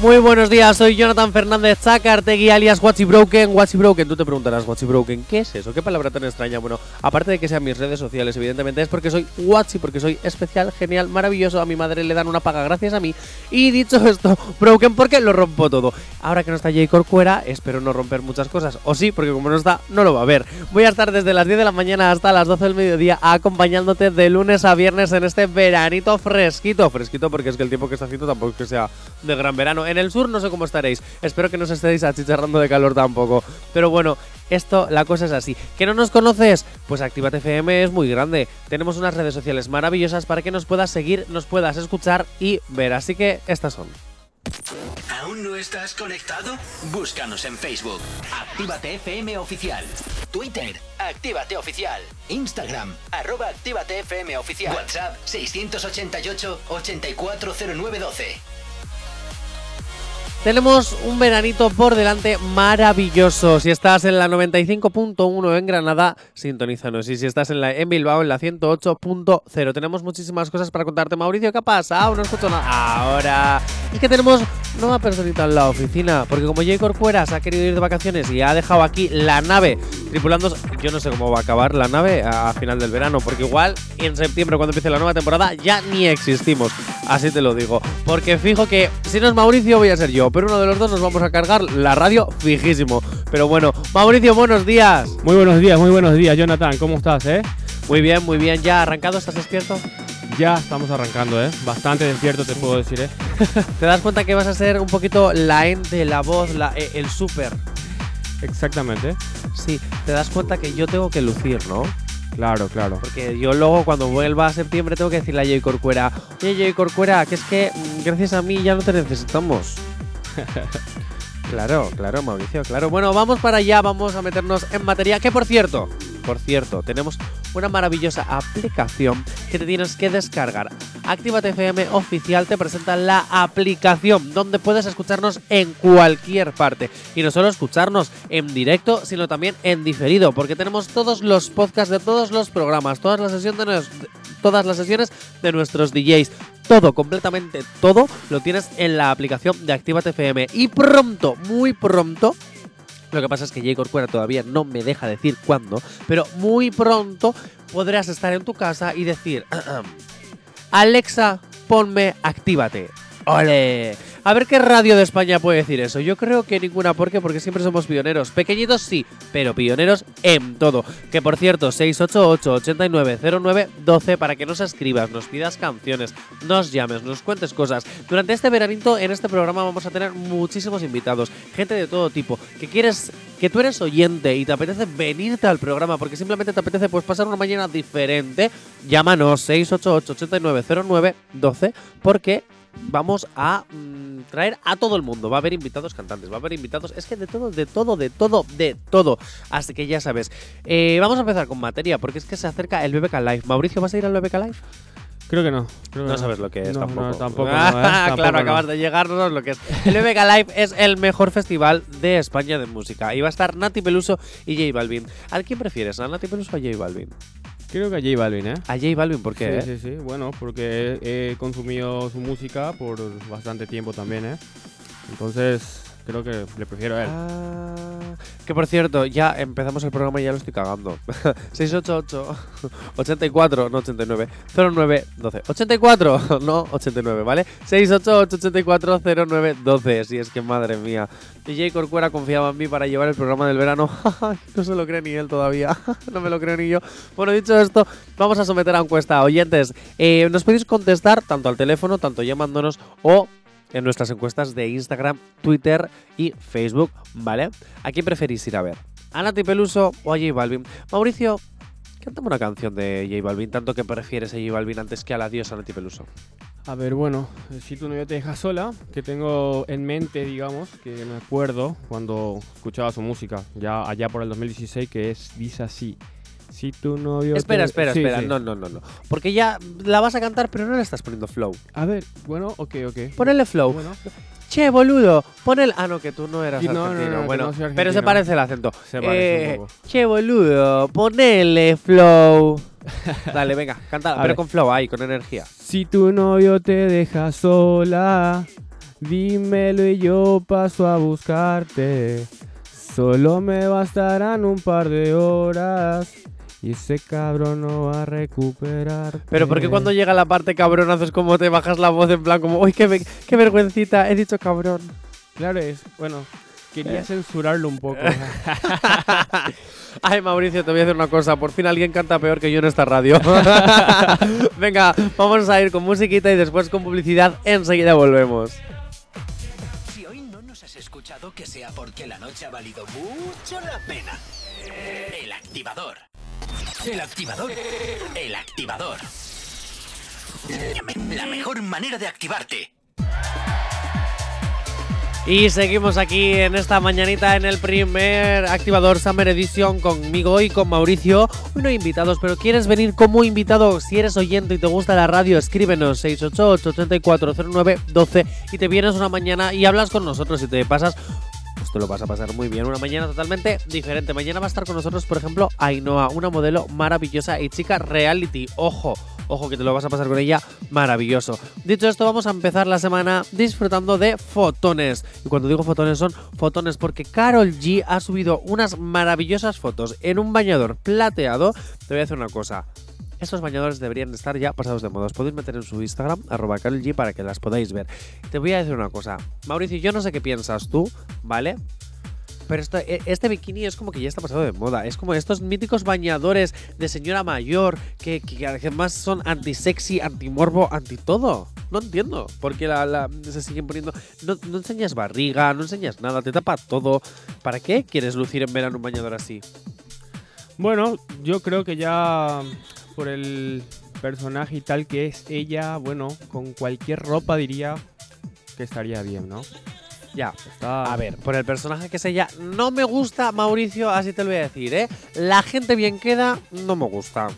Muy buenos días, soy Jonathan Fernández Zacartegui alias Watchy Broken. Watchy Broken, tú te preguntarás, Watchy Broken, ¿qué es eso? ¿Qué palabra tan extraña? Bueno, aparte de que sean mis redes sociales, evidentemente es porque soy Watchy, porque soy especial, genial, maravilloso. A mi madre le dan una paga gracias a mí. Y dicho esto, Broken porque lo rompo todo. Ahora que no está J. Corcuera, espero no romper muchas cosas. O sí, porque como no está, no lo va a ver. Voy a estar desde las 10 de la mañana hasta las 12 del mediodía acompañándote de lunes a viernes en este veranito fresquito. Fresquito porque es que el tiempo que está haciendo tampoco es que sea de gran verano. En el sur no sé cómo estaréis. Espero que no os estéis achicharrando de calor tampoco. Pero bueno, esto, la cosa es así. ¿Que no nos conoces? Pues Actívate FM es muy grande. Tenemos unas redes sociales maravillosas para que nos puedas seguir, nos puedas escuchar y ver. Así que estas son. ¿Aún no estás conectado? Búscanos en Facebook. Actívate FM Oficial. Twitter. Actívate Oficial. Instagram. Arroba Actívate FM Oficial. WhatsApp 688-840912. Tenemos un veranito por delante maravilloso. Si estás en la 95.1 en Granada, sintonízanos. Y si estás en, la, en Bilbao, en la 108.0. Tenemos muchísimas cosas para contarte. Mauricio, ¿qué pasa? Ah, no escucho nada. Ahora. Y que tenemos nueva personita en la oficina. Porque como J. Corcuera se ha querido ir de vacaciones y ha dejado aquí la nave tripulando. Yo no sé cómo va a acabar la nave a final del verano. Porque igual en septiembre, cuando empiece la nueva temporada, ya ni existimos. Así te lo digo. Porque fijo que si no es Mauricio, voy a ser yo pero uno de los dos nos vamos a cargar la radio fijísimo. Pero bueno, Mauricio, buenos días. Muy buenos días, muy buenos días, Jonathan. ¿Cómo estás, eh? Muy bien, muy bien. ¿Ya arrancado? ¿Estás despierto? Ya estamos arrancando, ¿eh? Bastante despierto, te puedo decir, ¿eh? ¿Te das cuenta que vas a ser un poquito la ente, la voz, la, eh, el súper? Exactamente. Sí, te das cuenta que yo tengo que lucir, ¿no? Claro, claro. Porque yo luego cuando vuelva a septiembre tengo que decirle a Jay Corcuera, oye Jay Corcuera, que es que mm, gracias a mí ya no te necesitamos. claro, claro, Mauricio, claro. Bueno, vamos para allá, vamos a meternos en materia. Que por cierto, por cierto, tenemos una maravillosa aplicación que te tienes que descargar. Actívate FM Oficial te presenta la aplicación donde puedes escucharnos en cualquier parte. Y no solo escucharnos en directo, sino también en diferido, porque tenemos todos los podcasts de todos los programas, todas las sesiones de, todas las sesiones de nuestros DJs. Todo, completamente todo, lo tienes en la aplicación de Actívate FM. Y pronto, muy pronto, lo que pasa es que J. Corcuera todavía no me deja decir cuándo, pero muy pronto podrás estar en tu casa y decir, Alexa, ponme Actívate. ¡Ole! A ver qué radio de España puede decir eso. Yo creo que ninguna. Porque siempre somos pioneros. Pequeñitos sí, pero pioneros en todo. Que por cierto, 688-8909-12 para que nos escribas, nos pidas canciones, nos llames, nos cuentes cosas. Durante este veranito, en este programa vamos a tener muchísimos invitados, gente de todo tipo, que quieres que tú eres oyente y te apetece venirte al programa porque simplemente te apetece pues pasar una mañana diferente, llámanos 688 8909 12 porque vamos a mmm, traer a todo el mundo. Va a haber invitados cantantes, va a haber invitados. Es que de todo, de todo, de todo, de todo. Así que ya sabes. Eh, vamos a empezar con materia, porque es que se acerca el BBK Live. Mauricio, ¿vas a ir al BBK Live? Creo que no. Creo que no, sabes lo que es no, tampoco. No, tampoco. ¿eh? Tampoco claro, acabas de llegar, no sabes lo que es. El BBK Live es el mejor festival de España de música. Y va a estar Nati Peluso y J Balvin. ¿A quién prefieres? ¿A Nati Peluso o a J Balvin? Creo que a J Balvin, ¿eh? A J Balvin, ¿por qué? Sí, eh? sí, sí. Bueno, porque he consumido su música por bastante tiempo también, ¿eh? Entonces, creo que le prefiero a él. Ah, que por cierto, ya empezamos el programa y ya lo estoy cagando. 688 84, no 89, 09 12. 84, no 89, ¿vale? 688 84 09 12. Si es que madre mía. DJ Corcuera confiaba en mí para llevar el programa del verano. no se lo cree ni él todavía. no me lo creo ni yo. Bueno, dicho esto, vamos a someter a encuesta. Oyentes, eh, nos podéis contestar tanto al teléfono, tanto llamándonos o en nuestras encuestas de Instagram, Twitter y Facebook, ¿vale? ¿A quién preferís ir a ver? ¿A Nati Peluso o a J Balvin? Mauricio, cántame una canción de J Balvin, tanto que prefieres a J Balvin antes que a la diosa Nati Peluso. A ver, bueno, si tu novio te deja sola, que tengo en mente, digamos, que me acuerdo cuando escuchaba su música, ya allá por el 2016, que es dice así. Si tu novio. Espera, te- espera, Sí, espera. sí. No, no, no, no. Porque ya la vas a cantar, pero no le estás poniendo flow. A ver, bueno, ok, ok. Ponele flow. Bueno, che, boludo, pon el... Ah, no, que tú no eras no, no, argentino. no, no, bueno, pero se parece el acento. Se parece Eh, un poco. Che, boludo, ponele flow. Dale, venga, canta, pero ver. con flow ahí, con energía. Si tu novio te deja sola, dímelo y yo paso a buscarte. Solo me bastarán un par de horas y ese cabrón no va a recuperar. Pero ¿por qué cuando llega la parte cabrón haces como te bajas la voz en plan como, uy, qué, ve- qué vergüencita, he dicho cabrón? Claro, es. Bueno, quería Eh. censurarlo un poco. Ay, Mauricio, te voy a decir una cosa. Por fin alguien canta peor que yo en esta radio. Venga, vamos a ir con musiquita y después con publicidad. Enseguida volvemos. Si hoy no nos has escuchado, que sea porque la noche ha valido mucho la pena. El activador. El activador. El activador. La mejor manera de activarte. Y seguimos aquí en esta mañanita en el primer activador Summer Edition conmigo y con Mauricio. Hoy no hay invitados, pero ¿quieres venir como invitado? Si eres oyente y te gusta la radio, escríbenos 688-8409-12 y te vienes una mañana y hablas con nosotros y te pasas pues lo vas a pasar muy bien. Una mañana totalmente diferente. Mañana va a estar con nosotros, por ejemplo, Ainhoa, una modelo maravillosa y chica reality. Ojo, ojo que te lo vas a pasar con ella maravilloso. Dicho esto, vamos a empezar la semana disfrutando de fotones. Y cuando digo fotones son fotones porque Carol G ha subido unas maravillosas fotos en un bañador plateado. Te voy a decir una cosa. Estos bañadores deberían estar ya pasados de moda. Os podéis meter en su Instagram, arroba G, para que las podáis ver. Te voy a decir una cosa. Mauricio, yo no sé qué piensas tú, ¿vale? Pero e- este bikini es como que ya está pasado de moda. Es como estos míticos bañadores de señora mayor que, además son anti-sexy, anti-morbo, anti-todo. No entiendo por qué la, la- se siguen poniendo. No, no enseñas barriga, no enseñas nada, te tapa todo. ¿Para qué quieres lucir en verano un bañador así? Bueno, yo creo que ya por el personaje y tal que es ella, bueno, con cualquier ropa diría que estaría bien, ¿no? Ya, Está... A ver, por el personaje que es ella, no me gusta Mauricio, así te lo voy a decir, ¿eh? La gente bien queda, no me gusta.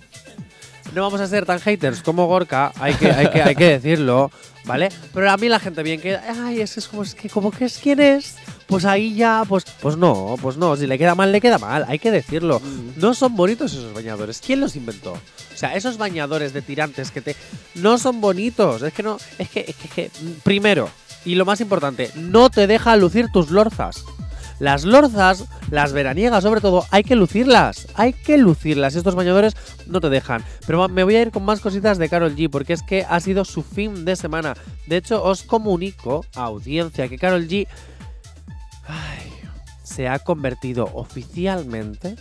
No vamos a ser tan haters como Gorka, hay que, hay que, hay que decirlo, ¿vale? Pero a mí la gente bien queda, ay, es, que es como, es que como que es quién es, pues ahí ya, pues, pues no, pues no, si le queda mal, le queda mal, hay que decirlo. Mm. No son bonitos esos bañadores. ¿Quién los inventó? O sea, esos bañadores de tirantes que te. No son bonitos. Es que no. Es que, es que- es que, mm, primero, y lo más importante, no te deja lucir tus lorzas. Las lorzas, las veraniegas sobre todo, hay que lucirlas. Hay que lucirlas. Estos bañadores no te dejan. Pero me voy a ir con más cositas de Carol G, porque es que ha sido su fin de semana. De hecho, os comunico, audiencia, que Carol G se ha convertido oficialmente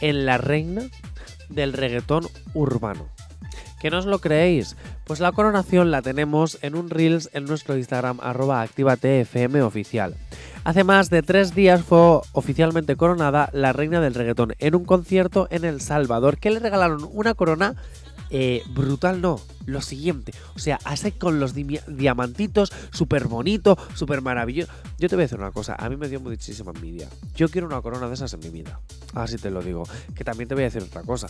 en la reina del reggaetón urbano. ¿Que no os lo creéis? Pues la coronación la tenemos en un Reels en nuestro Instagram arroba activatefm oficial. Hace más de tres días fue oficialmente coronada la reina del reggaetón en un concierto en El Salvador que le regalaron una corona eh, brutal no, lo siguiente, o sea, así con los diamantitos, súper bonito, súper maravilloso. Yo te voy a decir una cosa, a mí me dio muchísima envidia. Yo quiero una corona de esas en mi vida, así te lo digo. Que también te voy a decir otra cosa.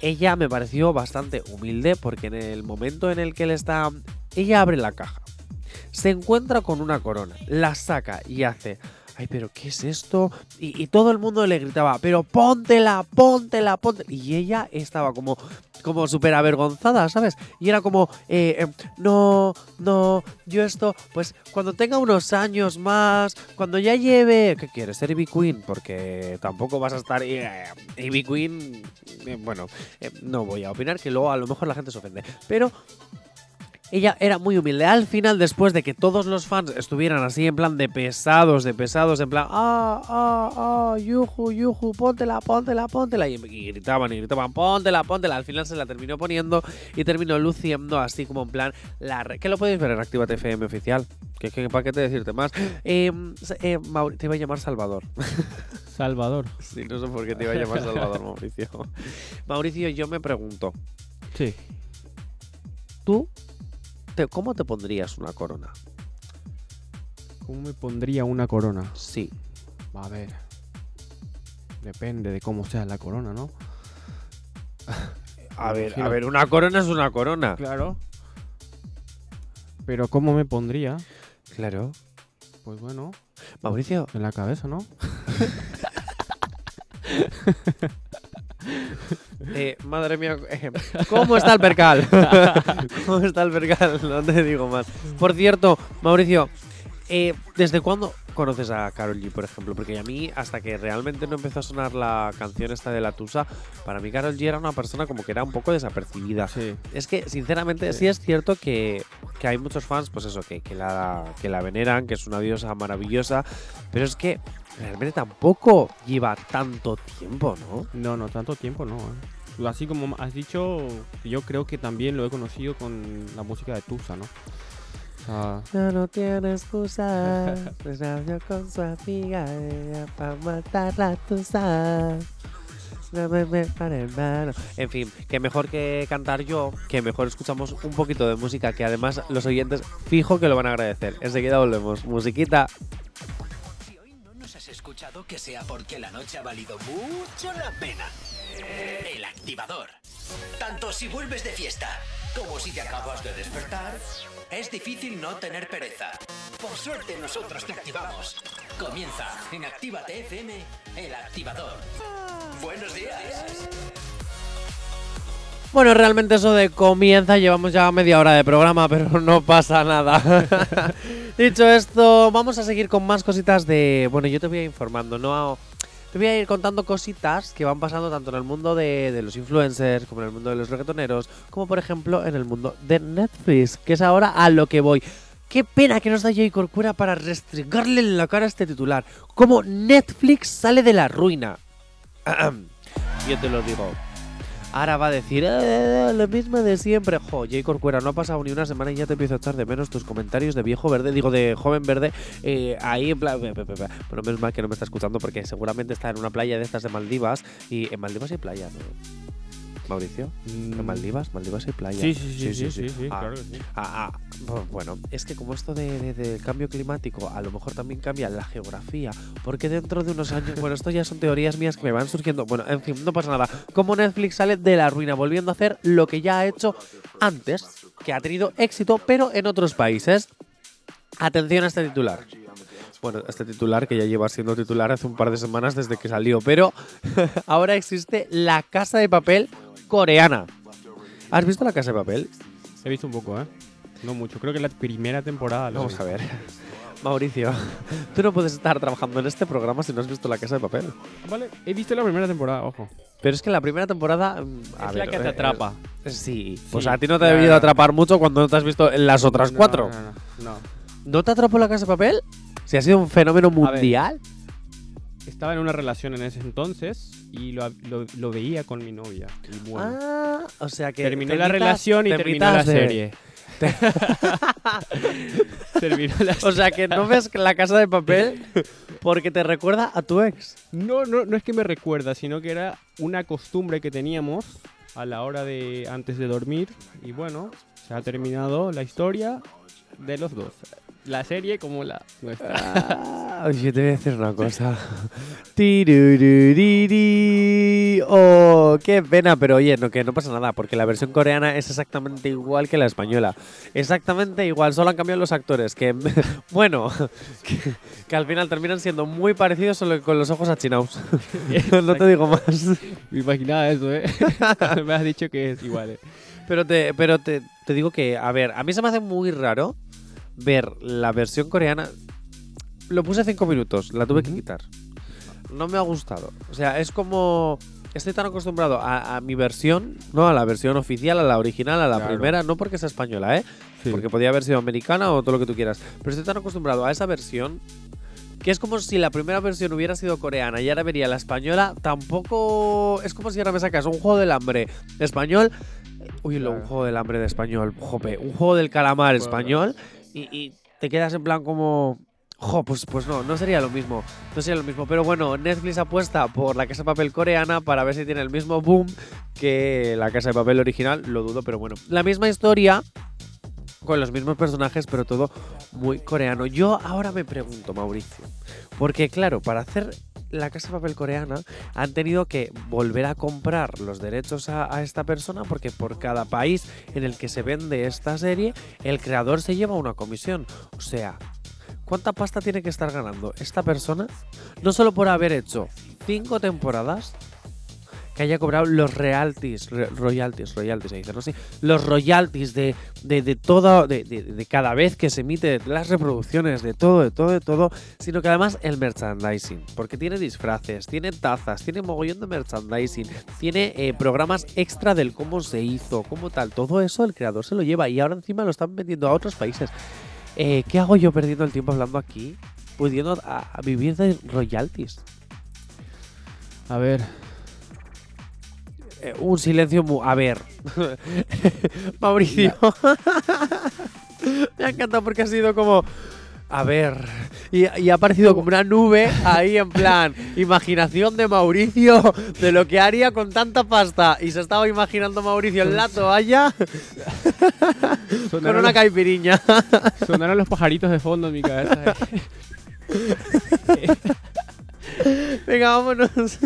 Ella me pareció bastante humilde porque en el momento en el que él está, ella abre la caja, se encuentra con una corona, la saca y hace, ay, pero ¿qué es esto? Y, todo el mundo le gritaba, pero póntela, póntela, póntela. Y ella estaba como, como súper avergonzada, ¿sabes? Y era como, eh, eh, no, no, yo esto, pues cuando tenga unos años más, cuando ya lleve, ¿qué quieres? Ser Ivy Queen, porque tampoco vas a estar eh, Queen, eh, bueno, eh, no voy a opinar, que luego a lo mejor la gente se ofende, pero ella era muy humilde. Al final, después de que todos los fans estuvieran así en plan de pesados, de pesados, en plan, ah, ah, ah, yuju, yuju, póntela, póntela, póntela. Y, y gritaban y gritaban, póntela, póntela. Al final se la terminó poniendo y terminó luciendo así como en plan, la que lo podéis ver en Actívate FM oficial. Que, que para qué te decirte más. Eh, eh, te iba a llamar Salvador. Salvador. sí, no sé por qué te iba a llamar Salvador, Mauricio. Mauricio, yo me pregunto, Sí. ¿tú te- cómo te pondrías una corona? ¿Cómo me pondría una corona? Sí. A ver. Depende de cómo sea la corona, ¿no? A ver, imagino- a ver, una corona es una corona. Claro. Pero ¿cómo me pondría? Claro. Pues bueno, Mauricio, en la cabeza, ¿no? eh, madre mía, eh, ¿cómo está el percal? ¿Cómo está el percal? No te digo más. Por cierto, Mauricio, eh, ¿desde cuándo conoces a Carol G, por ejemplo? Porque a mí, hasta que realmente no empezó a sonar la canción esta de la Tusa, para mí Carol G era una persona como que era un poco desapercibida. Sí. Es que, sinceramente, sí, Sí. es cierto que, que hay muchos fans, pues eso, que, que, la, que la veneran, que es una diosa maravillosa, pero es que realmente tampoco lleva tanto tiempo, ¿no? No, no, tanto tiempo no. ¿eh? Así como has dicho, yo creo que también lo he conocido con la música de Tusa, ¿no? O sea, Ya no tiene excusa, pues nació con su amiga ella para matar la tusa. No me me para. En fin, que mejor que cantar yo, que mejor escuchamos un poquito de música, que además los oyentes fijo que lo van a agradecer. Enseguida volvemos. Musiquita. Escuchado, que sea porque la noche ha valido mucho la pena. El activador. Tanto si vuelves de fiesta como si te acabas de despertar, es difícil no tener pereza. Por suerte nosotros te activamos. Comienza en Actívate FM, el activador. Buenos días. Bueno, realmente eso de comienza, llevamos ya media hora de programa, pero no pasa nada. Dicho esto, vamos a seguir con más cositas de... Bueno, yo te voy a ir informando, ¿no? Te voy a ir contando cositas que van pasando tanto en el mundo de, de los influencers, como en el mundo de los reggaetoneros, como por ejemplo en el mundo de Netflix, que es ahora a lo que voy. Qué pena que no está Jay Corcuera para restregarle en la cara a este titular. Como Netflix sale de la ruina. Yo te lo digo. Ahora va a decir, "Eh, lo mismo de siempre. Jo, Jay Corcuera, no ha pasado ni una semana y ya te empiezo a echar de menos tus comentarios de viejo verde, digo, de joven verde, eh, ahí en plan... Bueno, menos mal que no me está escuchando porque seguramente está en una playa de estas de Maldivas y en Maldivas hay playa, ¿no? Mauricio, en mm, Maldivas, Maldivas hay playa. Sí, sí, sí, sí, sí, sí, Ah, claro que sí. Ah, ah, bu- bueno, es que como esto de, cambio climático, a lo mejor también cambia la geografía, porque dentro de unos años, bueno, esto ya son teorías mías que me van surgiendo, bueno, en fin, no pasa nada. Como Netflix sale de la ruina, volviendo a hacer lo que ya ha hecho antes, que ha tenido éxito, pero en otros países. Atención a este titular. Bueno, este titular que ya lleva siendo titular hace un par de semanas desde que salió, pero ahora existe la casa de papel coreana. ¿Has visto la casa de papel? He visto un poco, ¿eh? No mucho. Creo que la primera temporada. Vamos vi. a ver. Mauricio, tú no puedes estar trabajando en este programa si no has visto La Casa de Papel. Vale, he visto la primera temporada, ojo. Pero es que la primera temporada... mm, a es ver, la que te eh, atrapa. eh, sí, pues Sí, a ti no te ha debido atrapar mucho cuando no te has visto en las otras No, cuatro. No, no, no. ¿No te atrapó La Casa de Papel? Si ha sido un fenómeno ver. Estaba en una relación en ese entonces y lo, lo- lo veía con mi novia. Y bueno, Ah, o sea que... terminó te la relación y te terminó la serie. terminó la O sea que no ves La Casa de Papel porque te recuerda a tu ex. No, no, no es que me recuerda, sino que era una costumbre que teníamos a la hora de antes de dormir. Y bueno, se ha terminado la historia de los dos. La serie como la nuestra. Ah, oye, te voy a decir una cosa. Oh, qué pena, pero oye, no, que no pasa nada, porque la versión coreana es exactamente igual que la española. Exactamente igual, solo han cambiado los actores, que, bueno, que, que al final terminan siendo muy parecidos, solo con los ojos achinados. no te digo más. Me imaginaba eso, ¿eh? me has dicho que es igual. ¿eh? Pero te, pero te, te digo que, a ver, a mí se me hace muy raro ver la versión coreana. Lo puse cinco minutos, la tuve que quitar. No me ha gustado. O sea, es como. Estoy tan acostumbrado a, a mi versión, ¿no? A la versión oficial, a la original, a la Claro. primera, no porque sea española, ¿eh? Sí. Porque podía haber sido americana o todo lo que tú quieras. Pero estoy tan acostumbrado a esa versión que es como si la primera versión hubiera sido coreana y ahora vería la española. Tampoco. Es como si ahora me sacas un juego del hambre español. Uy, lo- un Claro. juego del hambre de español. Jope, un juego del calamar español y, y te quedas en plan como. Jo, pues, pues no, no sería lo mismo. No sería lo mismo. Pero bueno, Netflix apuesta por la casa de papel coreana para ver si tiene el mismo boom que la casa de papel original. Lo dudo, pero bueno. La misma historia, con los mismos personajes, pero todo muy coreano. Yo ahora me pregunto, Mauricio, porque claro, para hacer la casa papel coreana han tenido que volver a comprar los derechos a esta persona porque por cada país en el que se vende esta serie, el creador se lleva una comisión. O sea, ¿Cuánta pasta tiene que estar ganando esta persona? No solo por haber hecho cinco temporadas, que haya cobrado los royalties, royalties, royalties se dice, no sé, los royalties de, de, de todo, de, de- de cada vez que se emite, las reproducciones, de todo, de todo, de todo, sino que además el merchandising, porque tiene disfraces, tiene tazas, tiene mogollón de merchandising, tiene eh, programas extra del cómo se hizo, cómo tal, todo eso el creador se lo lleva y ahora encima lo están vendiendo a otros países. Eh, ¿Qué hago yo perdiendo el tiempo hablando aquí? Pudiendo a vivir de royalties. A ver, Eh, un silencio mu... A ver. Mauricio. Me ha encantado porque ha sido como... A ver. Y, y ha aparecido como una nube ahí en plan... Imaginación de Mauricio de lo que haría con tanta pasta. Y se estaba imaginando Mauricio en la toalla con una los, caipirinha. sonaron los pajaritos de fondo en mi cabeza. Venga, vámonos.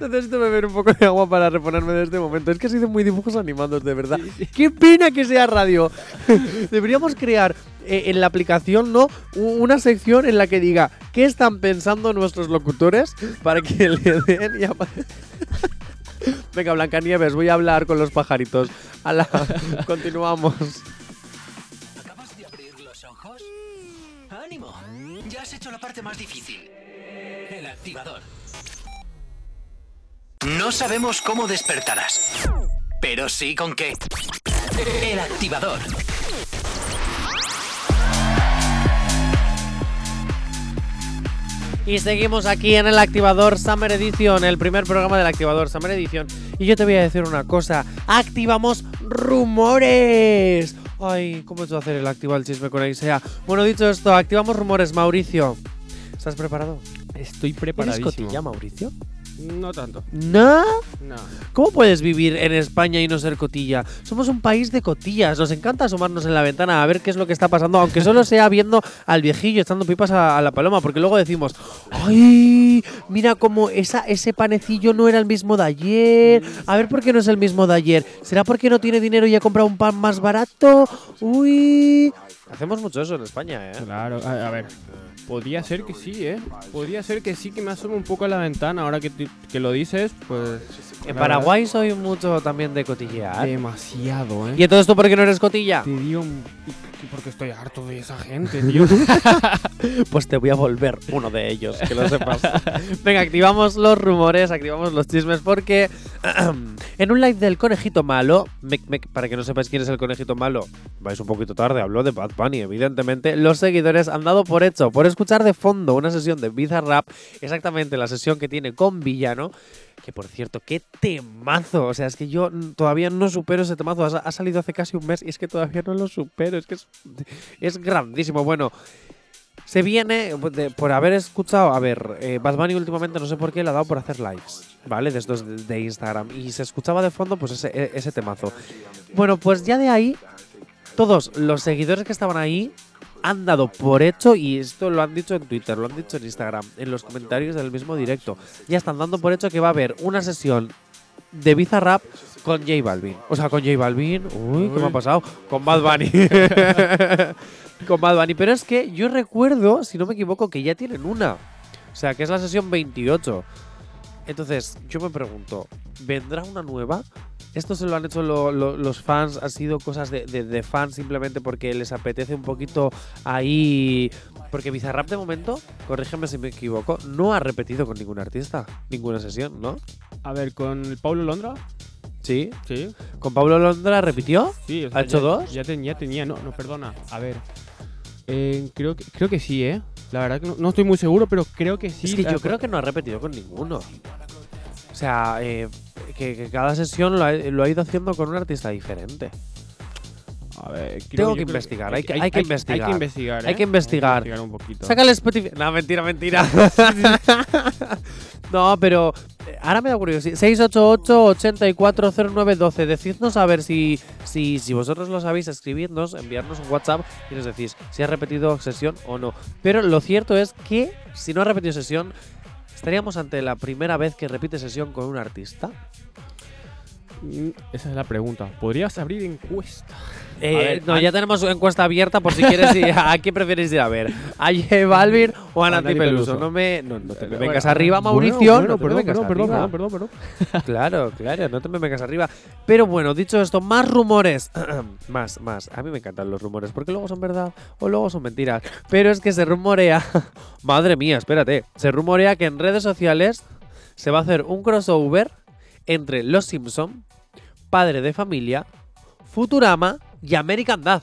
Necesito beber un poco de agua para reponerme de este momento. Es que ha sido muy dibujos animados, de verdad. Qué pena que sea radio. Deberíamos crear eh, en la aplicación, ¿no? Una sección en la que diga qué están pensando nuestros locutores para que le den y Venga, Blancanieves, voy a hablar con los pajaritos. Ala, continuamos. ¿Acabas de abrir los ojos? ¡Ánimo! Ya has hecho la parte más difícil. El activador. No sabemos cómo despertarás, pero sí con qué. El activador. Y seguimos aquí en el Activador Summer Edition, el primer programa del Activador Summer Edition. Y yo te voy a decir una cosa, activamos rumores. Ay, ¿cómo hecho hacer el activa el chisme con Aisea? Bueno, dicho esto, activamos rumores, Mauricio. ¿Estás preparado? Estoy ¿Eres preparadísimo. cotilla, Mauricio? No tanto. ¿No? No. ¿Cómo puedes vivir en España y no ser cotilla? Somos un país de cotillas. Nos encanta asomarnos en la ventana a ver qué es lo que está pasando, aunque solo sea viendo al viejillo echando pipas a, a la paloma, porque luego decimos, ¡ay! Mira cómo esa, ese panecillo no era el mismo de ayer. A ver por qué no es el mismo de ayer. ¿Será porque no tiene dinero y ha comprado un pan más barato? ¡Uy! Hacemos mucho eso en España, ¿eh? Claro, a, ver. Podría ser que sí, ¿eh? Podría ser que sí que me asome un poco a la ventana. Ahora que, que lo dices, pues. En la Paraguay soy mucho también de verdad, cotillear. Demasiado, ¿eh? ¿Y entonces tú por qué no eres cotilla? Te digo. Porque estoy harto de esa gente, tío. Pues te voy a volver uno de ellos, que lo sepas. Venga, activamos los rumores, activamos los chismes, porque en un live del conejito malo, mec, mec, para que no sepáis quién es el conejito malo, vais un poquito tarde, habló de Bad Bunny, evidentemente. Los seguidores han dado por hecho, por escuchar de fondo una sesión de Bizarrap, exactamente la sesión que tiene con Villano. Que por cierto, qué temazo. O sea, es que yo todavía no supero ese temazo. Ha, salido hace casi un mes y es que todavía no lo supero. Es que es, grandísimo. Bueno, se viene por haber escuchado. A ver, eh, Bad Bunny últimamente no sé por qué le ha dado por hacer lives, ¿vale? De estos de, de Instagram. Y se escuchaba de fondo, pues ese, e- ese temazo. Bueno, pues ya de ahí, todos los seguidores que estaban ahí han dado por hecho, y esto lo han dicho en Twitter, lo han dicho en Instagram, en los comentarios del mismo directo. Ya están dando por hecho que va a haber una sesión de Bizarrap con J Balvin. O sea, con J Balvin. Uy, ¿qué me ha pasado? Con Bad Bunny. con Bad Bunny. Pero es que yo recuerdo, si no me equivoco, que ya tienen una. O sea, que es la sesión 28. Entonces, yo me pregunto, ¿vendrá una nueva? Esto se lo han hecho lo- lo- los fans, ha sido cosas de, de- de fans simplemente porque les apetece un poquito ahí. Porque Bizarrap de momento, corrígeme si me equivoco, no ha repetido con ningún artista, ninguna sesión, ¿no? A ver, con el Paulo Londra. Sí. Sí. ¿Con Pablo Londra repitió? Sí, o ¿Ha hecho ya- dos? Ya tenía, tenía, no, no, perdona. A ver. Eh, creo, que, creo que sí, ¿eh? La verdad que no, no estoy muy seguro, pero creo que sí. es que yo creo que no ha repetido con ninguno. O sea, eh, que, que cada sesión lo ha, lo ha ido haciendo con un artista diferente. A ver, creo- Tengo que investigar, hay que- hay que investigar. Hay que investigar, Hay ¿eh? que investigar. un poquito. Sácale Spotify. No, mentira, mentira. no, pero eh, ahora me da curiosidad. 688-840912. Decidnos a ver si, si, si vosotros lo sabéis, escribidnos, enviarnos un WhatsApp y nos decís si ha repetido sesión o no. Pero lo cierto es que si no ha repetido sesión, estaríamos ante la primera vez que repite sesión con un artista. Esa es la pregunta. ¿Podrías abrir encuesta? Eh, ver, no, ya tenemos encuesta abierta por si quieres ir. ¿A quién prefieres ir a ver? ¿A J Balvin o a Nati Peluso? No me, no, no te me Bueno, vengas arriba, Mauricio. bueno, no perdón, perdón, perdón, arriba. perdón, perdón, perdón. Claro, claro, no te me vengas arriba. Pero bueno, dicho esto, más rumores. más, más. A mí me encantan los rumores porque luego son verdad o luego son mentiras. Pero es que se rumorea. Madre mía, espérate. Se rumorea que en redes sociales se va a hacer un crossover entre Los Simpson, Padre de Familia, Futurama y American Dad.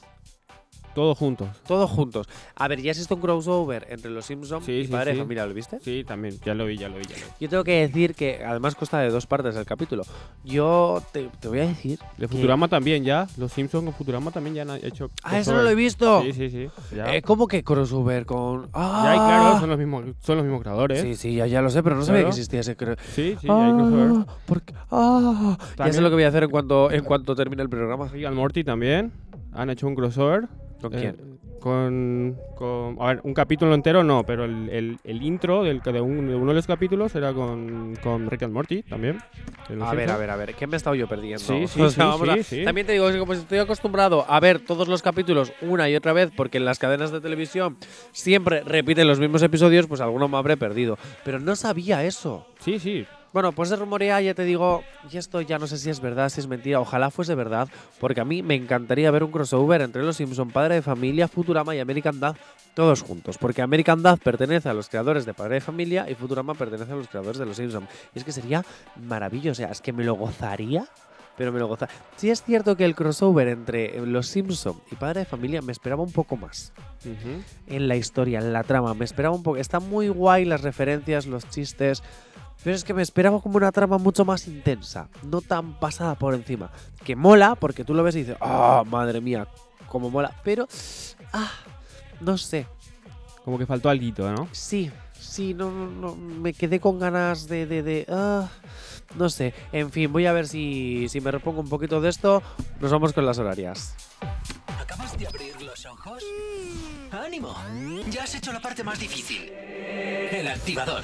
Todos juntos. Todos juntos. A ver, ya existe un crossover entre Los Simpson Sí, y sí, Padre de sí. Familia, ¿lo viste? Sí, también. Ya lo vi, ya lo vi, ya lo vi. Yo tengo que decir que además consta de dos partes del capítulo. Yo te, te voy a decir. De que- Futurama también ya. Los Simpsons con Futurama también ya han hecho. Ah, eso no lo he visto. Sí, sí, sí. Ya. Eh, ¿Cómo que crossover con.? Ah, Ya, y claro, son los mismos, son los mismos creadores. Sí, sí, ya, ya lo sé, pero no sabía que Claro. existía ese cro- Sí, sí, hay crossover. Ah, porque- ah, ya sé lo que voy a hacer en cuanto, en cuanto termine el programa. Rick and Morty también han hecho un crossover. ¿Con eh, quién? con, con- A ver, un capítulo entero no, pero el, el- el intro del, de, un- de uno de los capítulos era con, con Rick and Morty también. A ver, a ver, a ver, ¿qué me he estado yo perdiendo? Sí, sí, O sea, sí, a- sí. También te digo como estoy acostumbrado a ver todos los capítulos una y otra vez, porque en las cadenas de televisión siempre repiten los mismos episodios, pues alguno me habré perdido. Pero no sabía eso. Sí, sí. Bueno, pues se rumorea, ya te digo, y esto ya no sé si es verdad, si es mentira, ojalá fuese verdad, porque a mí me encantaría ver un crossover entre Los Simpson, Padre de Familia, Futurama y American Dad, todos juntos, porque American Dad pertenece a los creadores de Padre de Familia y Futurama pertenece a los creadores de Los Simpson. Y es que sería maravilloso, o sea, es que me lo gozaría, pero me lo gozaría. Sí es cierto que el crossover entre Los Simpson y Padre de Familia me esperaba un poco más en la historia, en la trama. Me esperaba un poco. Está muy guay las referencias, los chistes. Pero es que me esperaba como una trama mucho más intensa, no tan pasada por encima. Que mola, porque tú lo ves y dices, ¡ah, madre mía! Como mola. Pero, ¡ah! No sé. Como que faltó algo, ¿no? Sí, sí, no, no, no, me quedé con ganas de. de, de, ah, no sé. En fin, voy a ver si, si me repongo un poquito de esto. Nos vamos con las horarias. ¿Acabas de abrir los ojos? ¡Ánimo! Ya has hecho la parte más difícil. El activador.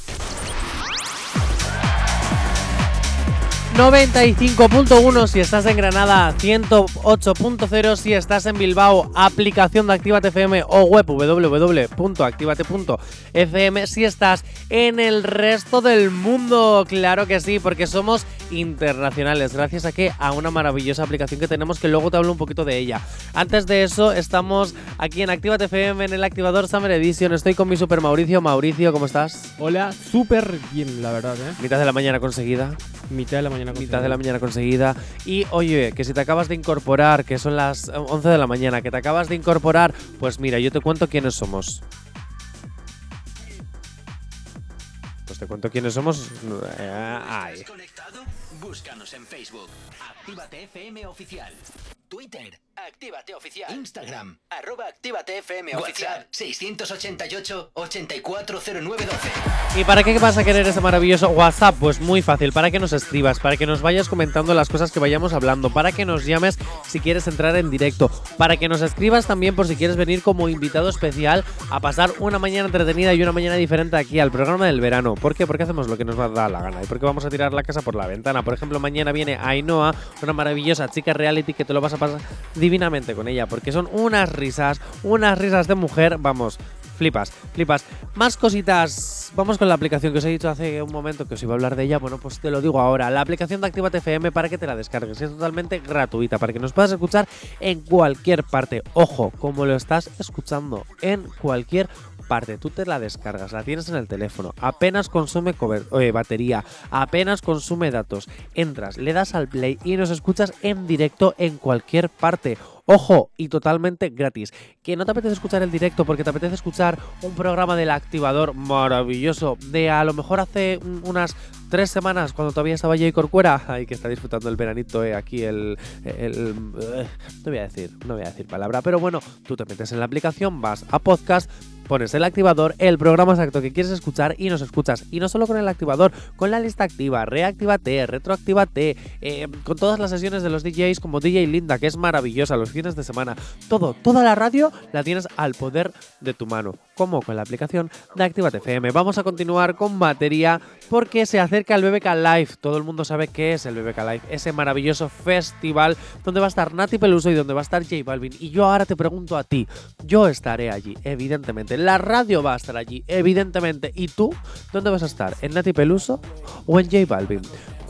95.1 si estás en Granada, 108.0 si estás en Bilbao, aplicación de Actívate FM o web www.activate.fm si estás en el resto del mundo. Claro que sí, porque somos internacionales, gracias a que a una maravillosa aplicación que tenemos que luego te hablo un poquito de ella. Antes de eso, estamos aquí en Actívate FM en el activador Summer Edition. Estoy con mi super Mauricio. Mauricio, ¿cómo estás? Hola, súper bien, la verdad, ¿eh? Mitad de la mañana conseguida. Mitad de la mañana. Mitad de la mañana conseguida. Y oye, que si te acabas de incorporar, que son las 11 de la mañana, que te acabas de incorporar, pues mira, yo te cuento quiénes somos. Pues te cuento quiénes somos. Eh, ay. ¿Desconectado? Búscanos en Facebook. Actívate FM Oficial. Twitter. Actívate Oficial. Instagram. Arroba Actívate FM Oficial. 688-840912. ¿Y para qué vas a querer ese maravilloso WhatsApp? Pues muy fácil, para que nos escribas, para que nos vayas comentando las cosas que vayamos hablando, para que nos llames si quieres entrar en directo, para que nos escribas también por si quieres venir como invitado especial a pasar una mañana entretenida y una mañana diferente aquí al programa del verano. ¿Por qué? Porque hacemos lo que nos va a dar la gana y porque vamos a tirar la casa por la ventana. Por ejemplo, mañana viene Ainhoa, una maravillosa chica reality que te lo vas a pasar divinamente con ella, porque son unas risas, unas risas de mujer, vamos, Flipas, flipas. Más cositas. Vamos con la aplicación que os he dicho hace un momento que os iba a hablar de ella. Bueno, pues te lo digo ahora. La aplicación de Actívate FM para que te la descargues. Es totalmente gratuita para que nos puedas escuchar en cualquier parte. Ojo, como lo estás escuchando en cualquier parte. Tú te la descargas, la tienes en el teléfono. Apenas consume eh, batería, apenas consume datos. Entras, le das al play y nos escuchas en directo en cualquier parte. Ojo, y totalmente gratis. Que no te apetece escuchar el directo porque te apetece escuchar un programa del activador maravilloso de a lo mejor hace un- unas tres semanas cuando todavía estaba Jay Corcuera. Ay, que está disfrutando el veranito, eh, aquí el... el- eh, no voy a decir, no voy a decir palabra, pero bueno, tú te metes en la aplicación, vas a podcast, pones el activador, el programa exacto que quieres escuchar y nos escuchas. Y no solo con el activador, con la lista activa, reactivate, retroactivate, eh, con todas las sesiones de los DJs como DJ Linda, que es maravillosa, los fines de semana. Todo, toda la radio la tienes al poder de tu mano, como con la aplicación de Activate FM. Vamos a continuar con batería porque se acerca el BBK Live. Todo el mundo sabe qué es el BBK Live, ese maravilloso festival donde va a estar Nati Peluso y donde va a estar J Balvin. Y yo ahora te pregunto a ti, yo estaré allí, evidentemente. La radio va a estar allí, evidentemente. ¿Y tú dónde vas a estar? ¿En Nati Peluso o en J Balvin?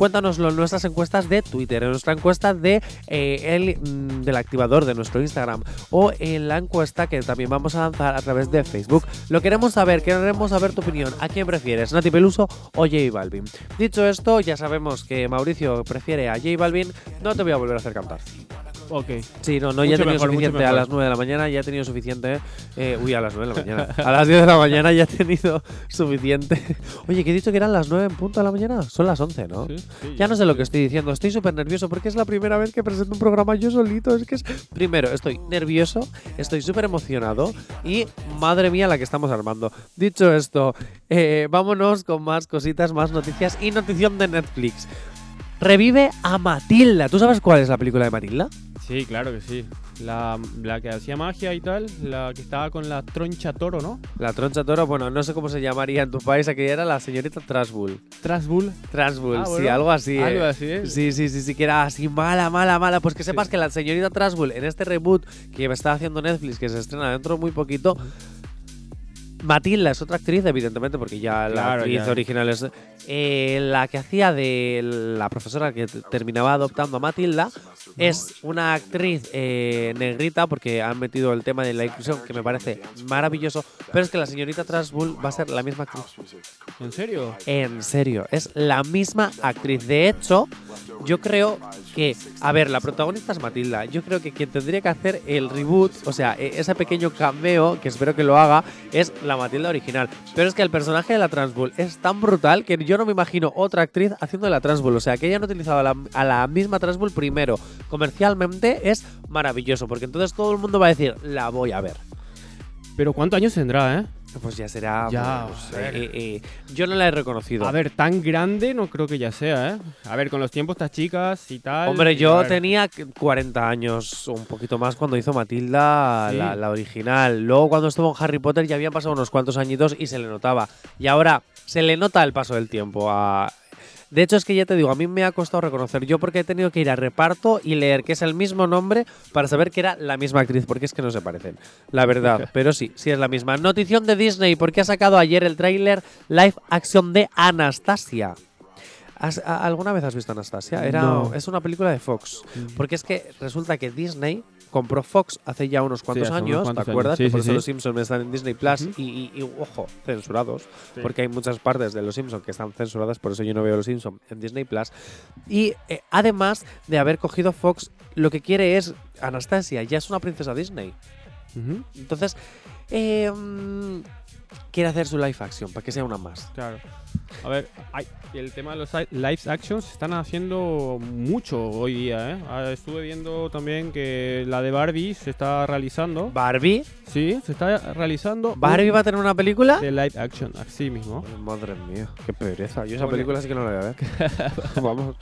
Cuéntanoslo en nuestras encuestas de Twitter, en nuestra encuesta de eh, el, mm, del activador de nuestro Instagram o en la encuesta que también vamos a lanzar a través de Facebook. Lo queremos saber, queremos saber tu opinión. ¿A quién prefieres, Nati Peluso o J Balvin? Dicho esto, ya sabemos que Mauricio prefiere a J Balvin. No te voy a volver a hacer cantar. Ok. Sí, no, no, ya he tenido mejor, suficiente a las 9 de la mañana, ya he tenido suficiente. eh, uy, a las 9 de la mañana. A las 10 de la mañana ya he tenido suficiente. Oye, que he dicho que eran las 9 en punto de la mañana. Son las 11, ¿no? Sí, sí, Ya no sé lo que estoy diciendo, estoy súper nervioso porque es la primera vez que presento un programa yo solito. Es que es. Primero, estoy nervioso, estoy súper emocionado y madre mía la que estamos armando. Dicho esto, eh, vámonos con más cositas, más noticias y notición de Netflix. Revive a Matilda. ¿Tú sabes cuál es la película de Matilda? Sí, claro que sí. La, la que hacía magia y tal, la que estaba con la troncha toro, ¿no? La troncha toro, bueno, no sé cómo se llamaría en tu país, aquella era la señorita Trasbull. Trasbull. Trasbull, Ah, sí, bueno. algo así. eh. Algo así, ¿eh? Sí, sí, sí, sí, que era así mala, mala, mala. Pues que sepas Sí. que la señorita Trasbull en este reboot que está haciendo Netflix, que se estrena dentro de muy poquito, Matilda es otra actriz, evidentemente, porque ya la Claro, actriz ya. original es eh, la que hacía de la profesora que terminaba adoptando a Matilda. Es una actriz eh, negrita, porque han metido el tema de la inclusión, que me parece maravilloso. Pero es que la señorita Trasbull va a ser la misma actriz. ¿En serio? En serio, es la misma actriz. De hecho, yo creo que, a ver, la protagonista es Matilda. Yo creo que quien tendría que hacer el reboot, o sea, e- ese pequeño cameo, que espero que lo haga, es la Matilda original. Pero es que el personaje de la Transbull es tan brutal que yo no me imagino otra actriz haciendo la Transbull. O sea, que ella no utilizaba la- a la misma Transbull primero. Comercialmente es maravilloso, porque entonces todo el mundo va a decir, la voy a ver. Pero ¿cuántos años tendrá, eh? Pues ya será. Ya, pues, ver. eh, eh, yo no la he reconocido. A ver, tan grande no creo que ya sea, ¿eh? A ver, con los tiempos estas chicas y tal. Hombre, yo tenía 40 años o un poquito más cuando hizo Matilda Sí. la, la original. Luego cuando estuvo en Harry Potter ya habían pasado unos cuantos añitos y se le notaba. Y ahora se le nota el paso del tiempo a... De hecho, es que ya te digo, a mí me ha costado reconocer. Yo porque he tenido que ir a reparto y leer que es el mismo nombre para saber que era la misma actriz, porque es que no se parecen. La verdad, pero sí, sí es la misma. Notición de Disney, porque ha sacado ayer el tráiler live action de Anastasia. ¿Has- a- ¿Alguna vez has visto Anastasia? Era, No. Es una película de Fox. Porque es que resulta que Disney compró Fox hace ya unos cuantos años, ¿te acuerdas? Sí, que por eso los Simpsons están en Disney Plus y, y- y, ojo, censurados, porque hay muchas partes de los Simpsons que están censuradas, por eso yo no veo los Simpsons en Disney Plus. Y eh, además de haber cogido Fox, lo que quiere es Anastasia, ya es una princesa Disney. Entonces, eh, quiere hacer su live action para que sea una más. Claro. A ver, hay- el tema de los li- live actions se están haciendo mucho hoy día, ¿eh? Ah, Estuve viendo también que la de Barbie se está realizando. Barbie, Sí, se está realizando. Barbie un va a tener una película. de live action, así mismo. Madre mía, qué pereza. Yo esa película sí que no la voy a ver. Vamos.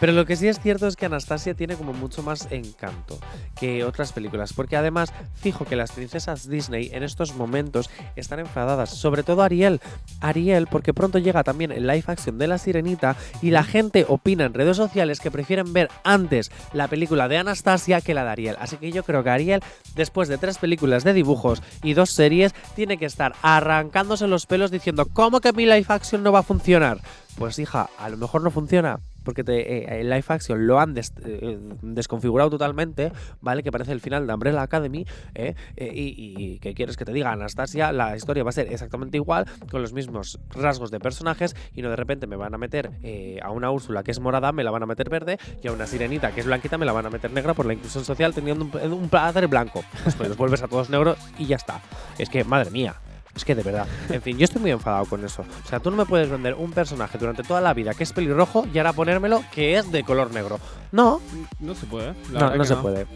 Pero lo que sí es cierto es que Anastasia tiene como mucho más encanto que otras películas. Porque además, fijo que las princesas Disney en estos momentos están enfadadas. Sobre todo Ariel. Ariel, porque pronto llega también el live action de la sirenita. Y la gente opina en redes sociales que prefieren ver antes la película de Anastasia que la de Ariel. Así que yo creo que Ariel, después de tres películas de dibujos y dos series, tiene que estar arrancándose los pelos diciendo, ¿cómo que mi live action no va a funcionar? Pues hija, a lo mejor no funciona. Porque te, eh, el live action lo han des- eh, desconfigurado totalmente, ¿vale? Que parece el final de Umbrella Academy. ¿eh? Eh, y, y ¿qué quieres que te diga? Anastasia, la historia va a ser exactamente igual, con los mismos rasgos de personajes. Y no de repente me van a meter eh, a una Úrsula que es morada, me la van a meter verde. Y a una Sirenita que es blanquita, me la van a meter negra por la inclusión social, teniendo un, un placer blanco. Pues, pues los vuelves a todos negros y ya está. Es que, madre mía. Es que de verdad. En fin, yo estoy muy enfadado con eso. O sea, tú no me puedes vender un personaje durante toda la vida que es pelirrojo y ahora ponérmelo que es de color negro. No, No se puede. La no, no se puede.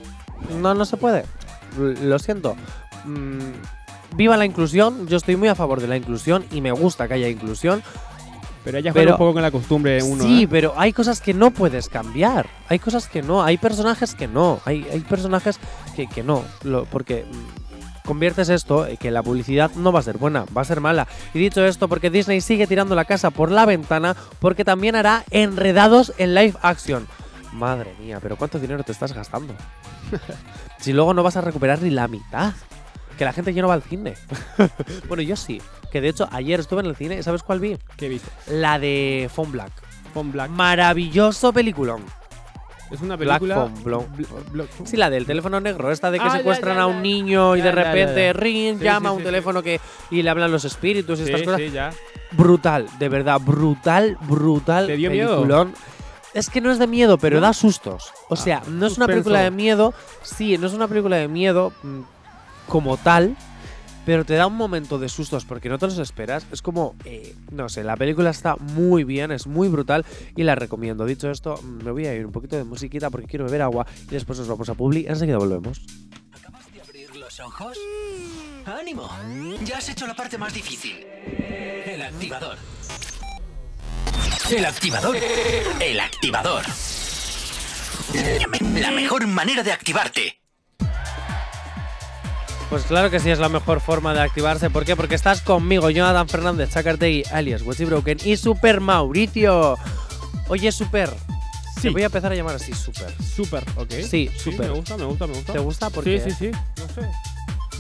No, no se puede. Lo siento. Mm, viva la inclusión, yo estoy muy a favor de la inclusión y me gusta que haya inclusión. Pero ella juega un poco con la costumbre de uno. sí, ¿eh? pero hay cosas que no puedes cambiar. Hay cosas que no, hay personajes que no, hay, hay personajes que, que no. Lo- porque mm, conviertes esto, eh, que la publicidad no va a ser buena, va a ser mala. Y dicho esto, porque Disney sigue tirando la casa por la ventana, porque también hará enredados en live action. Madre mía, pero ¿cuánto dinero te estás gastando? si luego no vas a recuperar ni la mitad. Que la gente ya no va al cine. bueno, yo sí. Que de hecho ayer estuve en el cine y ¿sabes cuál vi? ¿Qué viste? La de Phone Black. Con Black. Maravilloso peliculón. Es una Black película. Phone, Blo- Bl- Blo- Sí, la del teléfono negro, esta de que Ah, ya, secuestran ya, a un niño y de repente ring Sí, llama a un teléfono que y le hablan los espíritus y estas cosas. ya. Brutal, de verdad, brutal, brutal. ¿Te dio miedo? Es que no es de miedo, pero ¿No? da sustos. O Ah, sea, no es una película de miedo. Sí, no es una película de miedo mm, como tal, pero te da un momento de sustos porque no te los esperas. Es como, eh, no sé, la película está muy bien, es muy brutal y la recomiendo. Dicho esto, mm, me voy a ir un poquito de musiquita porque quiero beber agua y después nos vamos a Publi. Enseguida volvemos. ¿Acabas de abrir los ojos? ¡Ánimo! Ya has hecho la parte más difícil. El activador. El activador. El activador. La mejor manera de activarte. Pues claro que sí es la mejor forma de activarse. ¿Por qué? Porque estás conmigo, Jonathan Fernández, Chacartegui, alias Wetzy Broken y Super Mauricio. Oye, Super. Sí. Te voy a empezar a llamar así, Super. Súper, ok. Sí, súper. Me gusta, me gusta, me gusta. ¿Te gusta? Sí, Porque sí, sí. No sé.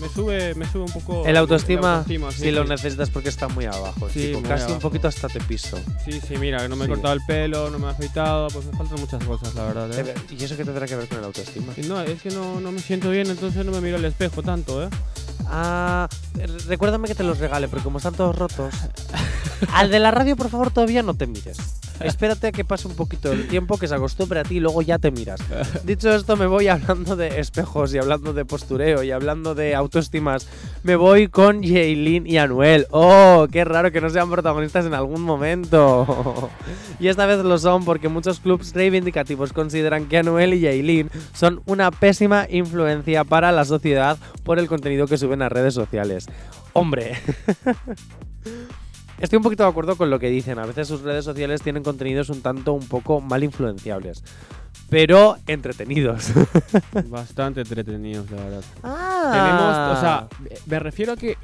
Me sube, me sube un poco. el autoestima, autoestima, si sí, lo sí. necesitas porque está muy abajo, Sí, chico. muy Casi un poquito hasta te piso. Sí, sí, mira, no me he cortado el pelo, no me he afeitado, pues me faltan muchas cosas, la verdad. ¿eh? ¿Y eso qué tendrá que ver con el autoestima? No, es que no, no me siento bien, entonces no me miro al espejo tanto, ¿eh? Ah, recuérdame que te los regale, porque como están todos rotos. Al de la radio, por favor, todavía no te mires. Espérate a que pase un poquito el tiempo, que se acostumbre a ti y luego ya te miras. Dicho esto, me voy hablando de espejos y hablando de postureo y hablando de autoestimas. Me voy con Jaylin y Anuel. ¡Oh! ¡Qué raro que no sean protagonistas en algún momento! y esta vez lo son porque muchos clubs reivindicativos consideran que Anuel y Jaylin son una pésima influencia para la sociedad por el contenido que suben a redes sociales. Hombre. Estoy un poquito de acuerdo con lo que dicen. A veces sus redes sociales tienen contenidos un tanto un poco mal influenciables. Pero entretenidos. Bastante entretenidos, la verdad. ah. Tenemos, o sea, me refiero a que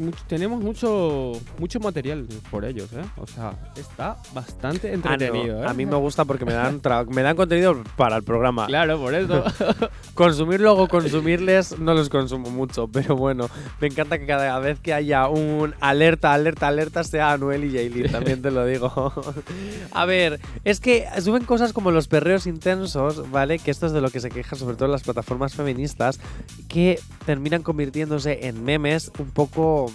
mucho- tenemos mucho mucho material por ellos, ¿eh? O sea, está bastante Ah, no, entretenido, ¿eh? A mí me gusta porque me dan, me dan contenido para el programa. Claro, por eso. Consumir luego consumirles no los consumo mucho, pero bueno, me encanta que cada vez que haya un alerta, alerta, alerta sea Anuel y Jaylin, también te lo digo. A ver, es que suben cosas como los perreos intensos, ¿vale? Que esto es de lo que se quejan sobre todo las plataformas feministas, que terminan convirtiéndose en memes un poco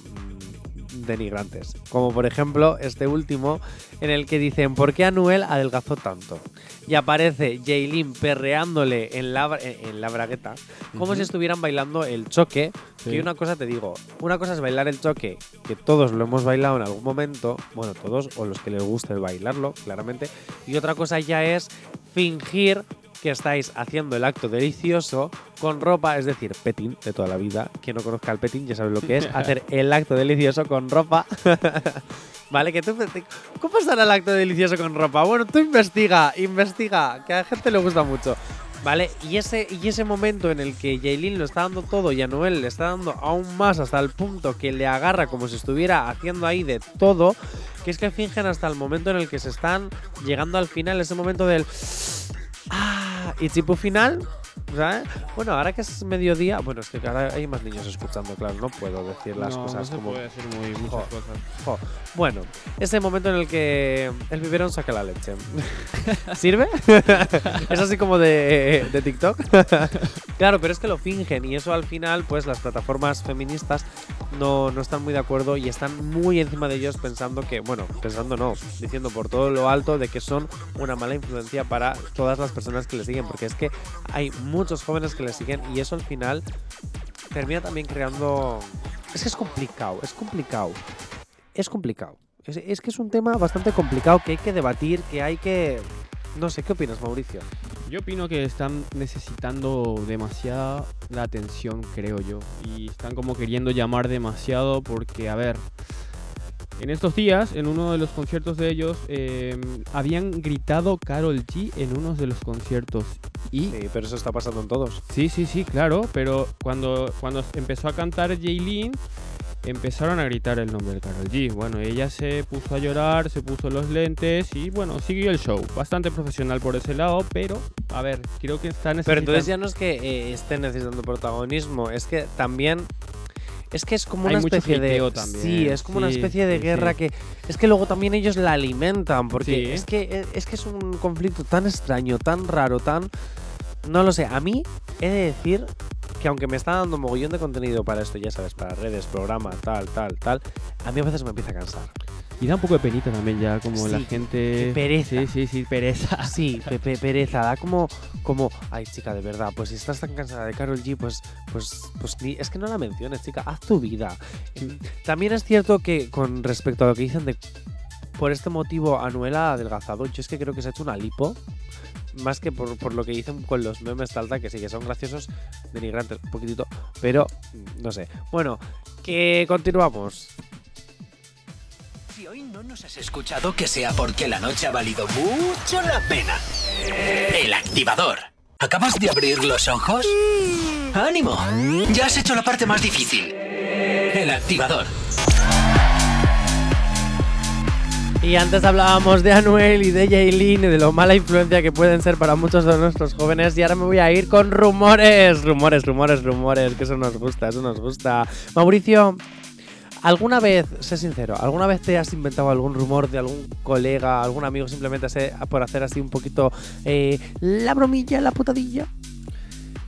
denigrantes. Como por ejemplo este último en el que dicen ¿por qué Anuel adelgazó tanto? Y aparece Jaylin perreándole en la, bra- en la bragueta como si estuvieran bailando el choque. Sí. Que una cosa te digo, una cosa es bailar el choque, que todos lo hemos bailado en algún momento, bueno, todos o los que les guste bailarlo, claramente, y otra cosa ya es fingir que estáis haciendo el acto delicioso con ropa, es decir, petting de toda la vida. Quien no conozca el petting ya sabe lo que es hacer el acto delicioso con ropa. vale, que tú... ¿Cómo estará el acto delicioso con ropa? Bueno, tú investiga, investiga, que a la gente le gusta mucho. ¿Vale? Y ese, y ese momento en el que Jaylin lo está dando todo y a Noel le está dando aún más hasta el punto que le agarra como si estuviera haciendo ahí de todo, que es que fingen hasta el momento en el que se están llegando al final, ese momento del... Ah, y tipo final, ¿sabes? Bueno, ahora que es mediodía, bueno, es que ahora hay más niños escuchando, claro, no puedo decir las no, cosas no se como... puede decir muy, muchas Jo. cosas. Jo. Bueno, ese momento en el que el biberón saca la leche. ¿Sirve? es así como de, de TikTok. claro, pero es que lo fingen y eso al final, pues las plataformas feministas no, no están muy de acuerdo y están muy encima de ellos pensando que, bueno, pensando no, diciendo por todo lo alto de que son una mala influencia para todas las personas que les siguen, porque es que hay muchos jóvenes que les siguen y eso al final termina también creando... Es que es complicado, es complicado es complicado. Es, es que es un tema bastante complicado que hay que debatir, que hay que... No sé, ¿qué opinas, Mauricio? Yo opino que están necesitando demasiada la atención, creo yo. Y están como queriendo llamar demasiado porque, a ver, en estos días, en uno de los conciertos de ellos, eh, habían gritado Carol G en uno de los conciertos. Y Sí, pero eso está pasando en todos. Sí, sí, sí, claro, pero cuando, cuando empezó a cantar Jaylin, empezaron a gritar el nombre de Karol G. Bueno, ella se puso a llorar, se puso los lentes y bueno, siguió el show. Bastante profesional por ese lado, pero a ver, creo que está necesitando... Pero entonces ya no es que eh, esté necesitando protagonismo, es que también. Es que es como Hay una especie de. también, Sí, es como una especie de guerra sí. que. Es que luego también ellos la alimentan. Porque Sí. es, que, eh, es que es un conflicto tan extraño, tan raro, tan. No lo sé. A mí he de decir que aunque me está dando mogollón de contenido para esto, ya sabes, para redes, programa, tal, tal, tal, a mí a veces me empieza a cansar. Y da un poco de penita también ya, como la gente... pereza. Sí, sí, sí, pereza. Sí, pe- pe- pereza, da como, como, ay chica, de verdad, pues si estás tan cansada de Carol G, pues, pues, pues ni, es que no la menciones, chica, haz tu vida. También es cierto que con respecto a lo que dicen de, por este motivo Anuela ha adelgazado, yo es que creo que se ha hecho una lipo, más que por, por lo que dicen con los memes tal, tal, que sí que son graciosos, denigrantes, un poquitito, pero no sé. Bueno, que continuamos. Si hoy no nos has escuchado, que sea porque la noche ha valido mucho la pena. El activador. ¿Acabas de abrir los ojos? ¡Ánimo! Ya has hecho la parte más difícil. El activador. Y antes hablábamos de Anuel y de Jaylin y de lo mala influencia que pueden ser para muchos de nuestros jóvenes. Y ahora me voy a ir con rumores, rumores, rumores, rumores, que eso nos gusta, eso nos gusta. Mauricio, ¿alguna vez, sé sincero, alguna vez te has inventado algún rumor de algún colega, algún amigo, simplemente por hacer así un poquito eh, la bromilla, la putadilla?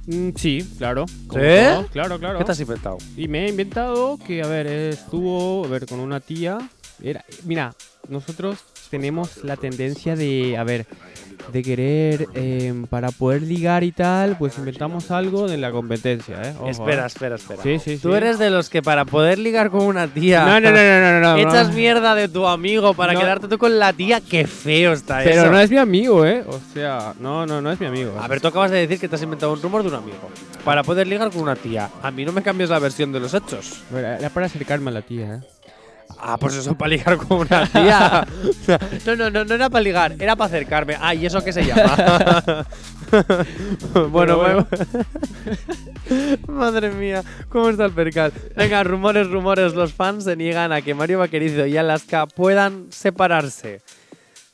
Mm, sí, claro. ¿Sí? todo, Claro, claro. ¿Qué te has inventado? Y me he inventado que, a ver, estuvo, a ver, con una tía. Era, mira, nosotros tenemos la tendencia de, a ver, de querer, eh, para poder ligar y tal, pues inventamos algo de la competencia, ¿eh? Ojo, espera, ¿eh? espera, espera. Sí, sí, Tú sí. eres de los que para poder ligar con una tía... No, no, no, no, no, no. Echas no. mierda de tu amigo para No. quedarte tú con la tía. Qué feo está Pero eso. no es mi amigo, ¿eh? O sea, no, no, no es mi amigo. A ver, tú acabas de decir que te has inventado un rumor de un amigo para poder ligar con una tía. A mí no me cambies la versión de los hechos. Era para acercarme a la tía, ¿eh? Ah, pues eso para ligar con una tía. No, no, no, no era para ligar, era para acercarme. Ah, ¿y eso qué se llama? bueno, bueno. Madre mía, ¿cómo está el percal? Venga, rumores, rumores. Los fans se niegan a que Mario Vaquerizo y Alaska puedan separarse.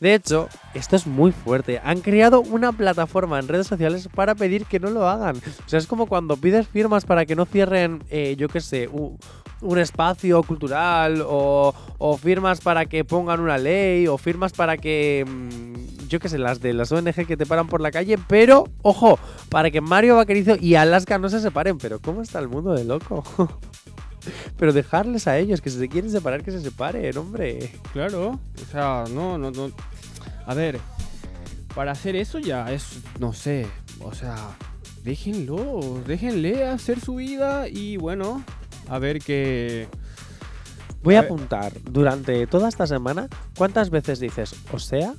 De hecho, esto es muy fuerte. Han creado una plataforma en redes sociales para pedir que no lo hagan. O sea, es como cuando pides firmas para que no cierren, eh, yo qué sé, un espacio cultural o, o firmas para que pongan una ley o firmas para que, mm, yo qué sé, las de las ONG que te paran por la calle. Pero, ojo, para que Mario Vaquerizo y Alaska no se separen. Pero ¿cómo está el mundo de loco? Pero dejarles a ellos, que si se quieren separar, que se separen, hombre. Claro. O sea, no, no, no. A ver, para hacer eso ya es, no sé, o sea, déjenlo, déjenle hacer su vida y bueno, a ver qué... Voy a apuntar durante toda esta semana cuántas veces dices, o sea,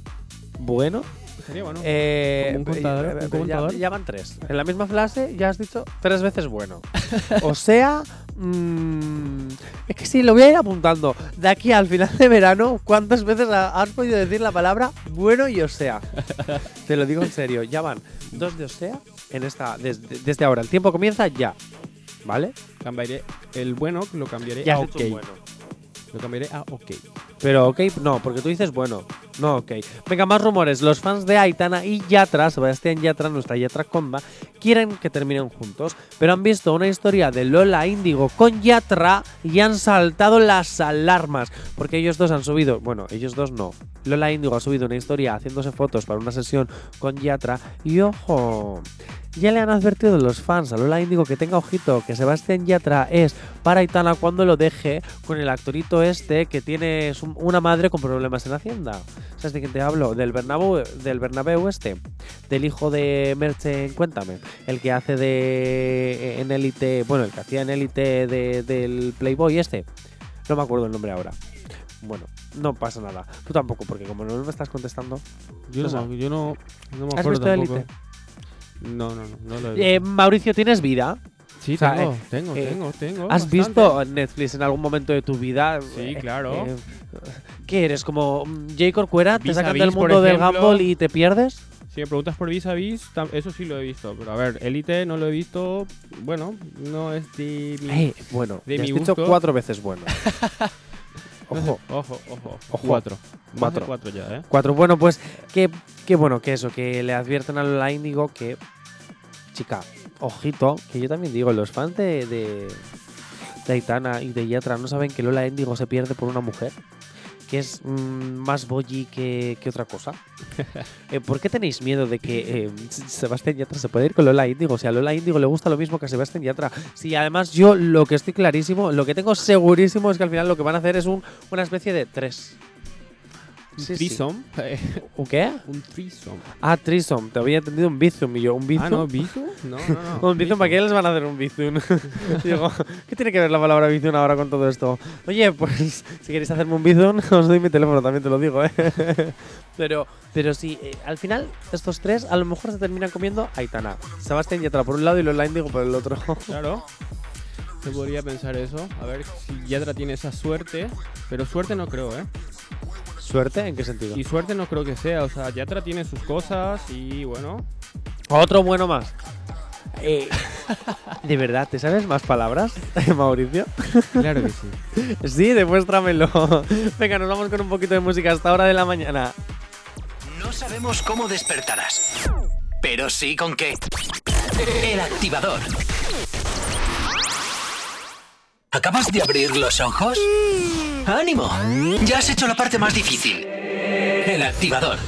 bueno. Sería bueno. eh, un contador, eh, un eh, ya- contador. Ya, van tres. En la misma frase ya has dicho tres veces bueno. o sea, mm, es que sí, lo voy a ir apuntando. De aquí al final de verano, ¿cuántas veces ha- has podido decir la palabra bueno y o sea? Te lo digo en serio, ya van dos de o sea en esta, desde, desde ahora. El tiempo comienza ya. ¿Vale? Cambiaré el bueno, lo cambiaré Ya a ok. bueno. Lo cambiaré a ok. Pero ok, no, porque tú dices bueno. No, ok. Venga, más rumores. Los fans de Aitana y Yatra, Sebastián Yatra, nuestra Yatra Comba, quieren que terminen juntos, pero han visto una historia de Lola Índigo con Yatra y han saltado las alarmas. Porque ellos dos han subido, bueno, ellos dos no. Lola Índigo ha subido una historia haciéndose fotos para una sesión con Yatra y ojo. Ya le han advertido los fans a Lola Índigo que tenga ojito, que Sebastián Yatra es para Aitana cuando lo deje con el actorito este que tiene una madre con problemas en Hacienda. ¿Sabes de quién te hablo? Del Bernabéu, del Bernabéu este, del hijo de Merche en Cuéntame, el que hace de en élite, bueno, el que hacía en élite de- del Playboy este. No me acuerdo el nombre ahora. Bueno, no pasa nada. Tú tampoco, porque como no me estás contestando. Yo no, yo no, no me ¿Has acuerdo visto tampoco. Élite? No, no, no, no lo he visto. Eh, Mauricio, ¿tienes vida? sí, o sea, tengo, eh, tengo, eh, tengo, tengo. ¿Has bastante. visto Netflix en algún momento de tu vida? Sí, Eh, claro. ¿Qué eres? ¿Como mm, Jay Corcuera? ¿Te sacan del mundo del gamble y te pierdes? Si me preguntas por vis a vis, eso sí lo he visto. Pero a ver, Elite no lo he visto. Bueno, no es de mi. Bueno, de mi has dicho gusto. cuatro veces bueno. Ojo, Ojo, ojo. Ojo. Cuatro. Más de Cuatro. cuatro ya, ¿eh? cuatro. Bueno, pues qué, qué bueno que eso, que le advierten a Lola Índigo que, chica, ojito, que yo también digo, los fans de, de, de Aitana y de Yatra no saben que Lola Índigo se pierde por una mujer, que es mm, más boyi que, que otra cosa. Eh, ¿Por qué tenéis miedo de que eh, Sebastián Yatra se puede ir con Lola Índigo? Si a Lola Índigo le gusta lo mismo que a Sebastián Yatra. Si además yo lo que estoy clarísimo, lo que tengo segurísimo es que al final lo que van a hacer es un, una especie de tres. Un Sí. ¿Un qué? Un threesome. Ah, Trisom. Te había entendido un Bizum y yo. ¿Un Bizum? Ah, no, Bizu. No, no, no. Un Bizum, ¿para qué les van a hacer un Bizum? Digo, ¿qué tiene que ver la palabra Bizum ahora con todo esto? Oye, pues si queréis hacerme un Bizum, os doy mi teléfono, también te lo digo, ¿eh? Pero, pero sí, eh, al final, estos tres a lo mejor se terminan comiendo Aitana. Sebastián Yatra por un lado y Lola Índigo por el otro. Claro. Se podría pensar eso. A ver si Yatra tiene esa suerte. Pero suerte no creo, ¿eh? ¿Suerte? ¿En qué sentido? Y suerte no creo que sea. O sea, Yatra tiene sus cosas y bueno. Otro bueno más. Eh, ¿De verdad? ¿Te sabes más palabras, Mauricio? Claro que sí. Sí, demuéstramelo. Venga, nos vamos con un poquito de música hasta hora de la mañana. No sabemos cómo despertarás, pero sí con qué. El activador. ¿Acabas de abrir los ojos? ¡Ánimo! Ya has hecho la parte más difícil. El activador.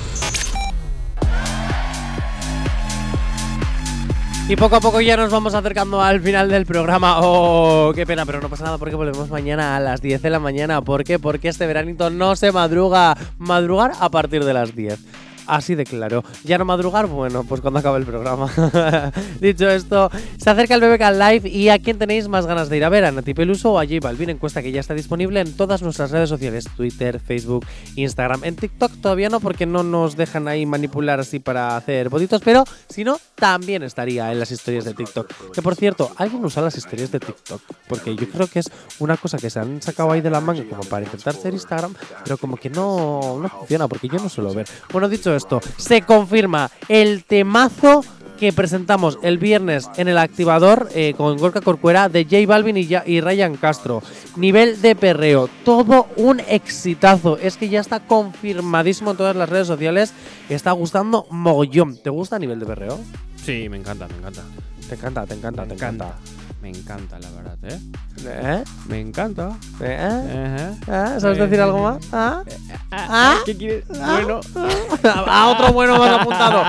Y poco a poco ya nos vamos acercando al final del programa. Oh, qué pena, pero no pasa nada porque volvemos mañana a las 10 de la mañana. ¿Por qué? Porque este veranito no se madruga. Madrugar a partir de las 10. Así de claro. ¿Ya no madrugar? Bueno, pues cuando acabe el programa. Dicho esto, se acerca el BBK Live y ¿a quién tenéis más ganas de ir a ver? ¿A Nati Peluso o a J Balvin? Encuesta que ya está disponible en todas nuestras redes sociales. Twitter, Facebook, Instagram. En TikTok todavía no porque no nos dejan ahí manipular así para hacer botitos, pero si no, también estaría en las historias de TikTok. Que por cierto, ¿alguien usa las historias de TikTok? Porque yo creo que es una cosa que se han sacado ahí de la manga como para intentar ser Instagram, pero como que no, no funciona porque yo no suelo ver. Bueno, dicho esto, se confirma el temazo que presentamos el viernes en el activador eh, con Gorka Corcuera de J Balvin y, ya- y Ryan Castro. Nivel de perreo, todo un exitazo. Es que ya está confirmadísimo en todas las redes sociales. Está gustando mogollón. ¿Te gusta a nivel de perreo? Sí, me encanta, me encanta. Te encanta, te encanta, Me te encanta. encanta. Me encanta, la verdad, ¿eh? ¿Eh? Me encanta. ¿Eh? Ajá. ¿Ah? ¿Sabes decir algo más? ¿Ah? ¿Ah? ¿Qué quieres? Ah. Bueno. A otro bueno más apuntado.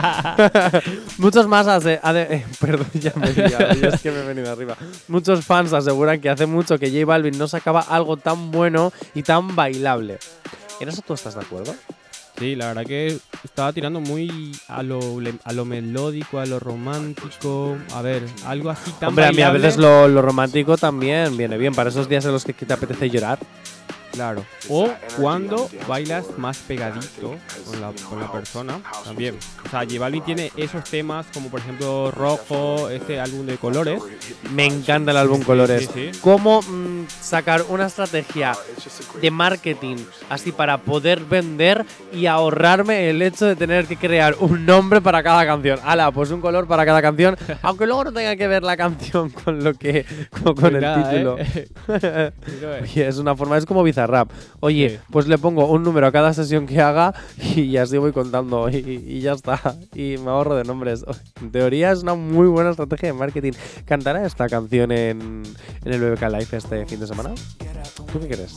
Muchos más eh, perdón, ya me he liado, yo es que me he venido arriba. Muchos fans aseguran que hace mucho que J Balvin no sacaba algo tan bueno y tan bailable. ¿En eso tú estás de acuerdo? Sí, la verdad que estaba tirando muy a lo, a lo melódico, a lo romántico. A ver, algo así tan Hombre, a mí a veces lo, lo romántico también viene bien para esos días en los que te apetece llorar. Claro. O cuando bailas más pegadito con la, con la persona también. O sea, J Balvin tiene esos temas como por ejemplo Rojo, este álbum de colores. Me encanta el álbum Colores. sí, sí. Cómo mm, sacar una estrategia de marketing así para poder vender y ahorrarme el hecho de tener que crear un nombre para cada canción. Ala, pues un color para cada canción, aunque luego no tenga que ver la canción con lo que con, con el Nada, título. ¿eh? Eh, es una forma, es como Bizarrap. Oye, Sí. pues le pongo un número a cada sesión que haga y así voy contando y, y ya está. Y me ahorro de nombres. En teoría es una muy buena estrategia de marketing. ¿Cantará esta canción en, en el BBK Live este fin de semana? ¿Tú qué crees?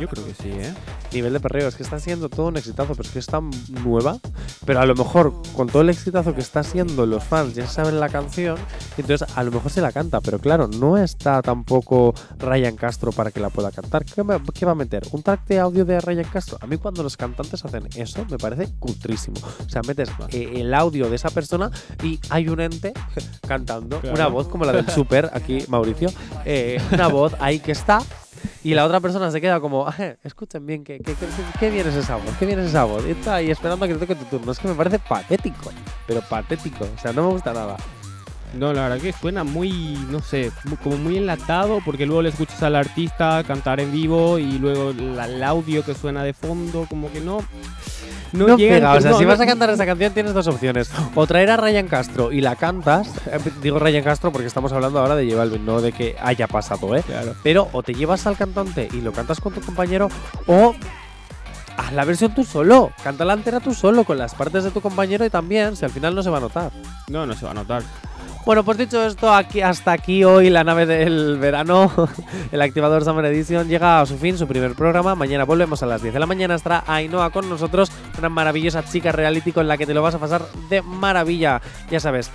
Yo creo que sí, ¿eh? Nivel de perreo, es que está siendo todo un exitazo, pero es que es tan nueva. Pero a lo mejor con todo el exitazo que está siendo, los fans ya saben la canción, y entonces a lo mejor se la canta, pero claro, no está tampoco Ryan Castro para que la pueda cantar. ¿Qué, me- qué va a meter? ¿Un track de audio de Ryan Castro? A mí cuando los cantantes hacen eso me parece cutrísimo. O sea, metes eh, el audio de esa persona y hay un ente cantando, Claro. una voz como la del super, aquí Mauricio, eh, una voz ahí que está Y la otra persona se queda como, "Ah, escuchen bien, ¿qué, qué, qué, qué bien es esa voz? ¿Qué bien es esa voz? Y está ahí esperando a que te toque tu turno. Es que me parece patético, pero patético. O sea, no me gusta nada. No, la verdad que suena muy, no sé, como muy enlatado, porque luego le escuchas al artista cantar en vivo y luego la- el audio que suena de fondo, como que no. No, llega- pega. O sea, no, si no- vas a cantar esa canción tienes dos opciones. O traer a Ryan Castro y la cantas. eh, Digo Ryan Castro porque estamos hablando ahora de J no de que haya pasado, ¿eh? Claro. Pero o te llevas al cantante y lo cantas con tu compañero o haz la versión tú solo. Canta la entera tú solo con las partes de tu compañero y también, si al final no se va a notar. No, no se va a notar. Bueno, pues dicho esto, aquí, hasta aquí hoy la nave del verano, el activador Summer Edition llega a su fin, su primer programa. Mañana volvemos a las 10 de la mañana. Estará Ainhoa con nosotros, una maravillosa chica reality con la que te lo vas a pasar de maravilla. Ya sabes,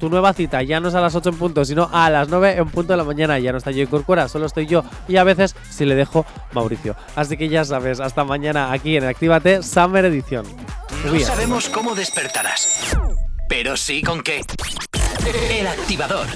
tu nueva cita ya no es a las 8 en punto, sino a las 9 en punto de la mañana. Ya no está yo y Corcuera, solo estoy yo y a veces si le dejo Mauricio. Así que ya sabes, hasta mañana aquí en Actívate Summer Edition. No sabemos cómo despertarás, pero sí con qué. El activador.